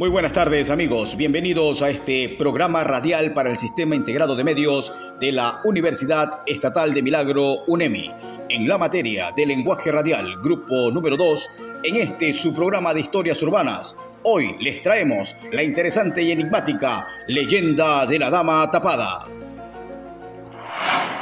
Muy buenas tardes amigos, bienvenidos a este programa radial para el Sistema Integrado de Medios de la Universidad Estatal de Milagro UNEMI. En la materia de lenguaje radial, grupo número 2, en este su programa de historias urbanas, hoy les traemos la interesante y enigmática leyenda de la Dama Tapada.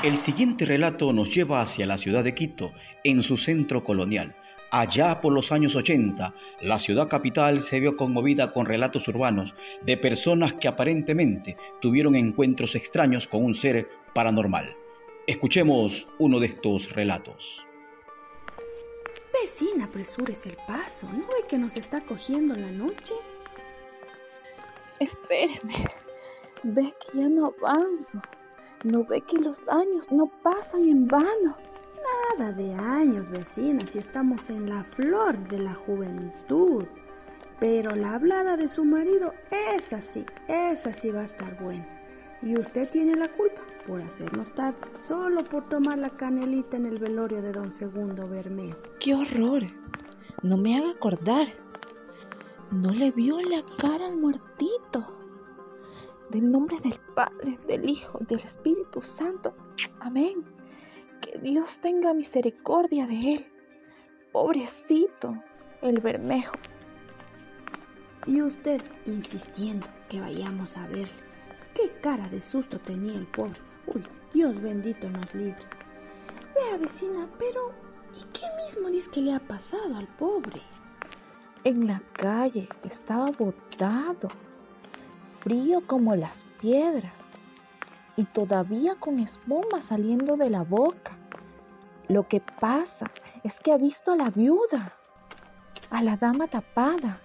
El siguiente relato nos lleva hacia la ciudad de Quito, en su centro colonial Allá por los años 80, la ciudad capital se vio conmovida con relatos urbanos de personas que aparentemente tuvieron encuentros extraños con un ser paranormal. Escuchemos uno de estos relatos. Vecina, apresúrese el paso. ¿No ve que nos está cogiendo la noche? Espéreme. Ve que ya no avanzo. ¿No ve que los años no pasan en vano? De años, vecina, si estamos en la flor de la juventud. Pero la hablada de su marido, es así, esa sí va a estar buena. Y usted tiene la culpa por hacernos tarde, solo por tomar la canelita en el velorio de don Segundo Bermeo. ¡Qué horror! No me haga acordar. No le vio la cara al muertito. Del nombre del Padre, del Hijo, del Espíritu Santo. Amén. Dios tenga misericordia de él. Pobrecito, el Bermejo. Y usted insistiendo que vayamos a verle. Qué cara de susto tenía el pobre. Uy, Dios bendito nos libre. Vea, vecina, pero ¿y qué mismo dice que le ha pasado al pobre? En la calle estaba botado, frío como las piedras y todavía con espuma saliendo de la boca. Lo que pasa es que ha visto a la viuda, a la dama tapada.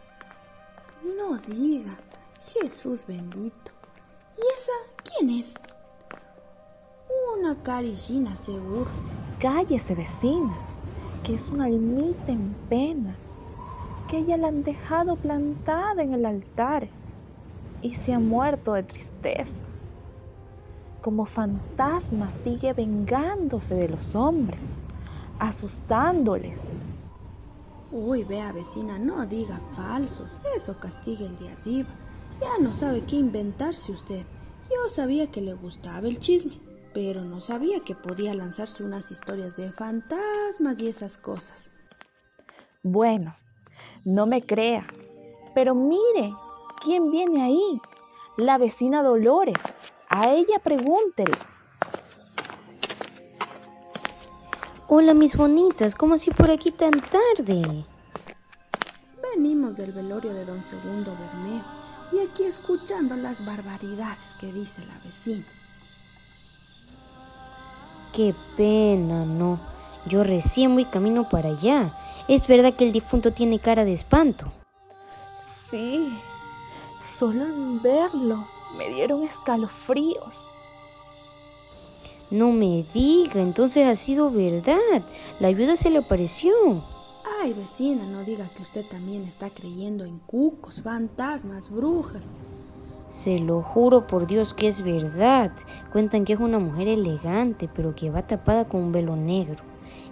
No diga, Jesús bendito. ¿Y esa quién es? Una carillina seguro. Cállese vecina, que es una almita en pena, que ella la han dejado plantada en el altar y se ha muerto de tristeza como fantasma sigue vengándose de los hombres, asustándoles. Uy, vea vecina, no diga falsos, eso castiga el de arriba. Ya no sabe qué inventarse usted. Yo sabía que le gustaba el chisme, pero no sabía que podía lanzarse unas historias de fantasmas y esas cosas. Bueno, no me crea, pero mire, ¿quién viene ahí? La vecina Dolores, a ella pregúntele. Hola mis bonitas, ¿cómo así por aquí tan tarde? Venimos del velorio de don Segundo Bermeo y aquí escuchando las barbaridades que dice la vecina. Qué pena, no. Yo recién voy camino para allá. ¿Es verdad que el difunto tiene cara de espanto? Sí, solo en verlo me dieron escalofríos. No me diga, entonces ha sido verdad. La ayuda se le apareció. Ay, vecina, no diga que usted también está creyendo en cucos, fantasmas, brujas. Se lo juro por Dios que es verdad. Cuentan que es una mujer elegante, pero que va tapada con un velo negro.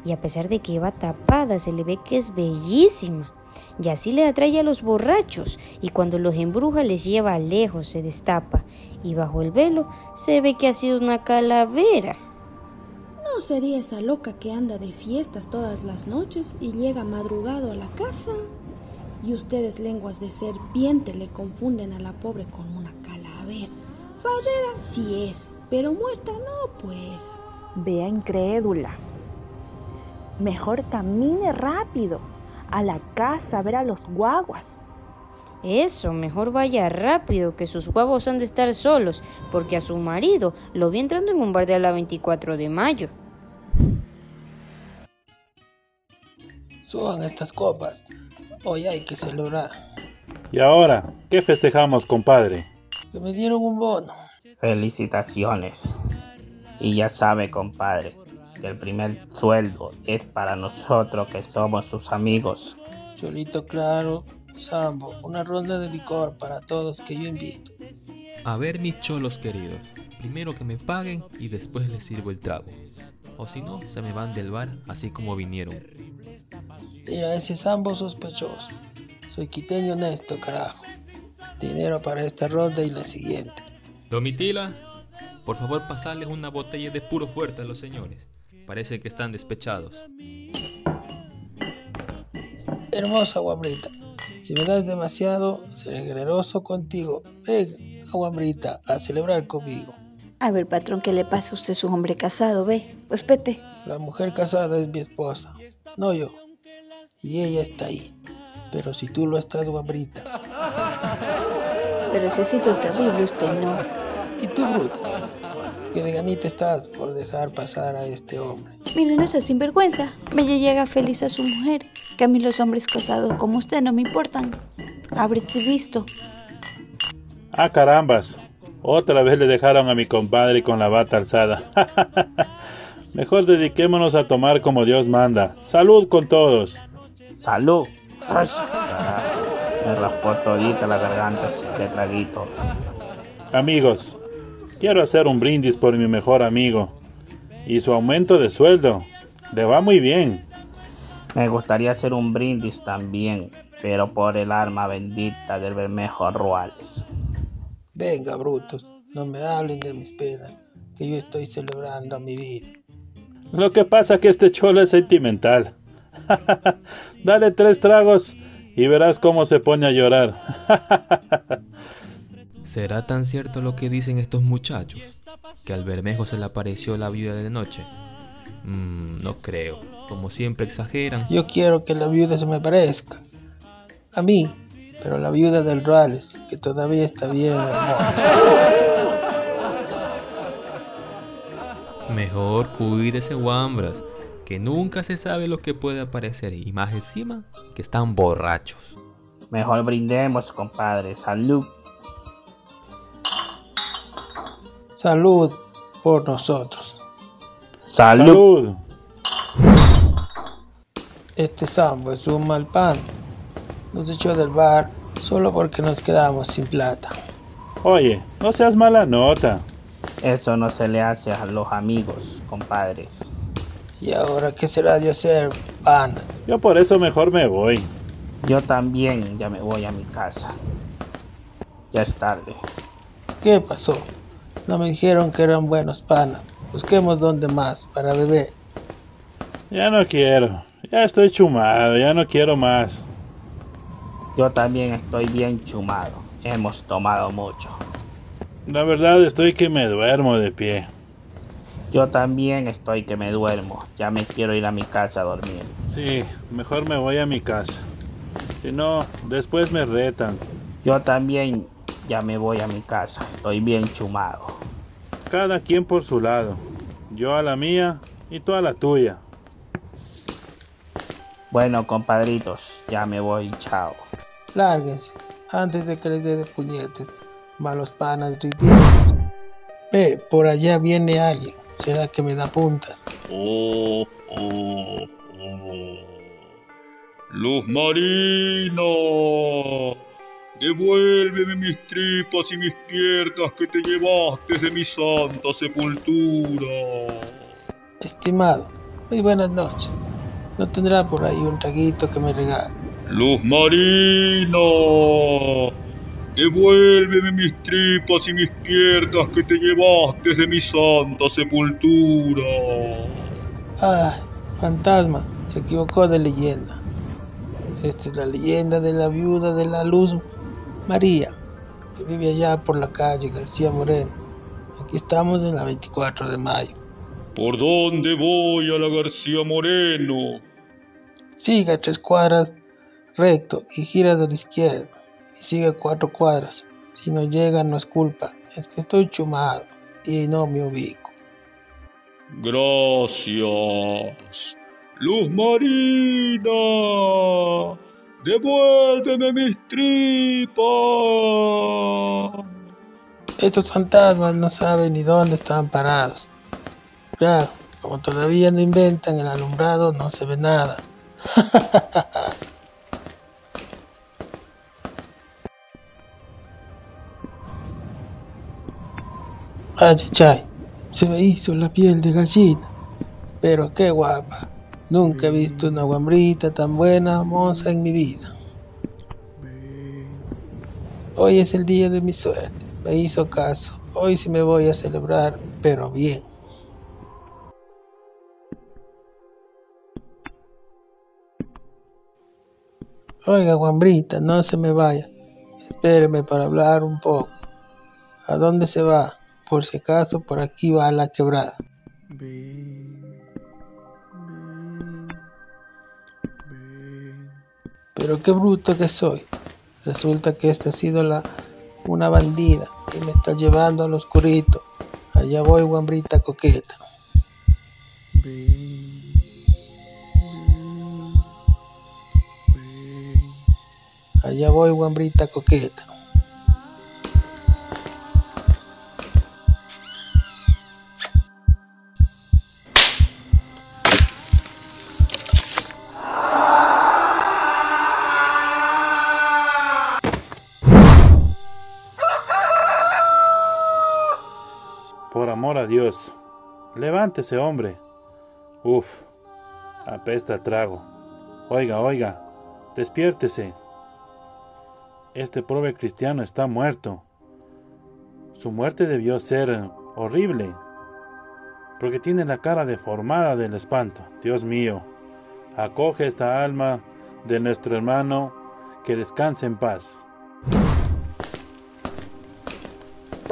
Y a pesar de que va tapada, se le ve que es bellísima y así le atrae a los borrachos y cuando los embruja les lleva lejos, se destapa y bajo el velo se ve que ha sido una calavera. ¿No sería esa loca que anda de fiestas todas las noches y llega madrugado a la casa? Y ustedes lenguas de serpiente le confunden a la pobre con una calavera. Farrera sí es, pero muerta no, pues. Vea incrédula. Mejor camine rápido a la casa a ver a los guaguas. Eso, mejor vaya rápido, que sus guaguas han de estar solos, porque a su marido lo vi entrando en un bar de la 24 de mayo. Suban estas copas. Hoy hay que celebrar. ¿Y ahora qué festejamos, compadre? Que me dieron un bono. Felicitaciones. Y ya sabe, compadre, el primer sueldo es para nosotros que somos sus amigos. Cholito claro, Sambo, una ronda de licor para todos que yo invito. A ver mis cholos queridos, primero que me paguen y después les sirvo el trago. O si no, se me van del bar así como vinieron. Mira, ese Sambo sospechoso. Soy quiteño honesto, carajo. Dinero para esta ronda y la siguiente. Domitila, por favor pasarles una botella de puro fuerte a los señores. Parece que están despechados. Hermosa guambrita, si me das demasiado, seré generoso contigo. Ven, guambrita, a celebrar conmigo. A ver, patrón, ¿qué le pasa? Usted es un hombre casado, ve. Respete. La mujer casada es mi esposa, no yo. Y ella está ahí. Pero si tú lo estás, guambrita. Pero si ha sido terrible, usted no. ¿Y tú, bruta? Que de ganita estás por dejar pasar a este hombre. Mire, no seas sinvergüenza. Me llega feliz a su mujer. Que a mí los hombres casados como usted no me importan. Habreste visto. Ah, carambas. Otra vez le dejaron a mi compadre con la bata alzada. Mejor dediquémonos a tomar como Dios manda. Salud con todos. Salud. Ay, me raspó todita la garganta este traguito. Amigos, quiero hacer un brindis por mi mejor amigo. Y su aumento de sueldo. Le va muy bien. Me gustaría hacer un brindis también, pero por el arma bendita del Bermejo Ruales. Venga, brutos, no me hablen de mis penas, que yo estoy celebrando a mi vida. Lo que pasa es que este cholo es sentimental. Dale tres tragos y verás cómo se pone a llorar. ¿Será tan cierto lo que dicen estos muchachos? ¿Que al Bermejo se le apareció la viuda de noche? Mm, no creo. Como siempre exageran. Yo quiero que la viuda se me parezca. A mí, pero la viuda del Ruales, que todavía está bien hermosa. Mejor cuídese, Wambras, que nunca se sabe lo que puede aparecer y más encima que están borrachos. Mejor brindemos, compadre. Salud. Salud por nosotros. Salud. Este sambo es un mal pan. Nos echó del bar solo porque nos quedamos sin plata. Oye, no seas mala nota. Eso no se le hace a los amigos, compadres. ¿Y ahora qué será de hacer, panas? Yo por eso mejor me voy. Yo también ya me voy a mi casa. Ya es tarde. ¿Qué pasó? No me dijeron que eran buenos panas. Busquemos donde más para beber. Ya no quiero. Ya estoy chumado. Ya no quiero más. Yo también estoy bien chumado. Hemos tomado mucho. La verdad estoy que me duermo de pie. Yo también estoy que me duermo. Ya me quiero ir a mi casa a dormir. Sí, mejor me voy a mi casa. Si no, después me retan. Yo también ya me voy a mi casa. Estoy bien chumado. Cada quien por su lado. Yo a la mía y tú a la tuya. Bueno, compadritos, ya me voy. Chao. Lárguense, antes de que les dé de puñetes. Malos panas ridículos. Ve, por allá viene alguien. ¿Será que me da puntas? Oh, oh, oh. Luz Marina, devuélveme mis tripas y mis piernas que te llevaste de mi santa sepultura. Estimado, muy buenas noches. ¿No tendrá por ahí un traguito que me regale? Luz Marina, devuélveme mis tripas y mis piernas que te llevaste de mi santa sepultura. Ay, fantasma, se equivocó de leyenda. Esta es la leyenda de la viuda de la luz María, que vive allá por la calle García Moreno. Aquí estamos en la 24 de mayo. ¿Por dónde voy a la García Moreno? Siga tres cuadras recto y gira de la izquierda y sigue cuatro cuadras. Si no llega no es culpa, es que estoy chumado y no me ubico. Gracias. Luz Marina, devuélveme mis tripas. Estos fantasmas no saben ni dónde están parados. Claro, como todavía no inventan el alumbrado, no se ve nada. Ay, chay, se me hizo la piel de gallina. Pero qué guapa. Nunca he visto una guambrita tan buena, moza en mi vida. Hoy es el día de mi suerte. Me hizo caso. Hoy sí me voy a celebrar, pero bien. Oiga, Guambrita, no se me vaya. Espéreme para hablar un poco. ¿A dónde se va? Por si acaso, por aquí va la quebrada. Pero qué bruto que soy. Resulta que esta ha sido la, una bandida y me está llevando al oscurito. Allá voy, guambrita coqueta. Allá voy, guambrita coqueta. Por amor a Dios, levántese, hombre. Uf, apesta trago. Oiga, oiga, despiértese. Este pobre cristiano está muerto. Su muerte debió ser horrible, porque tiene la cara deformada del espanto. Dios mío, acoge esta alma de nuestro hermano que descanse en paz.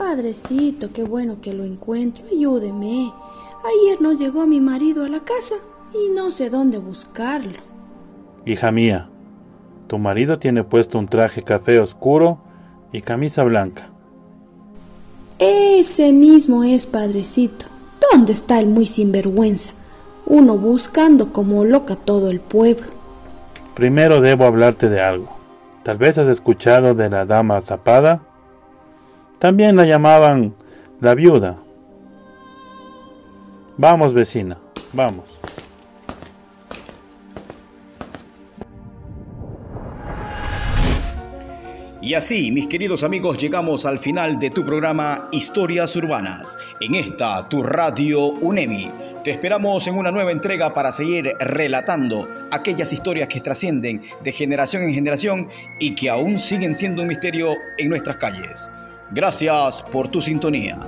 Padrecito, qué bueno que lo encuentro. Ayúdeme. Ayer no llegó mi marido a la casa y no sé dónde buscarlo. Hija mía, tu marido tiene puesto un traje café oscuro y camisa blanca. Ese mismo es, padrecito. ¿Dónde está el muy sinvergüenza? Uno buscando como loca todo el pueblo. Primero debo hablarte de algo. Tal vez has escuchado de la dama tapada. También la llamaban la viuda. Vamos, vecina, vamos. Y así, mis queridos amigos, llegamos al final de tu programa Historias Urbanas, en esta tu radio UNEMI. Te esperamos en una nueva entrega para seguir relatando aquellas historias que trascienden de generación en generación y que aún siguen siendo un misterio en nuestras calles. Gracias por tu sintonía.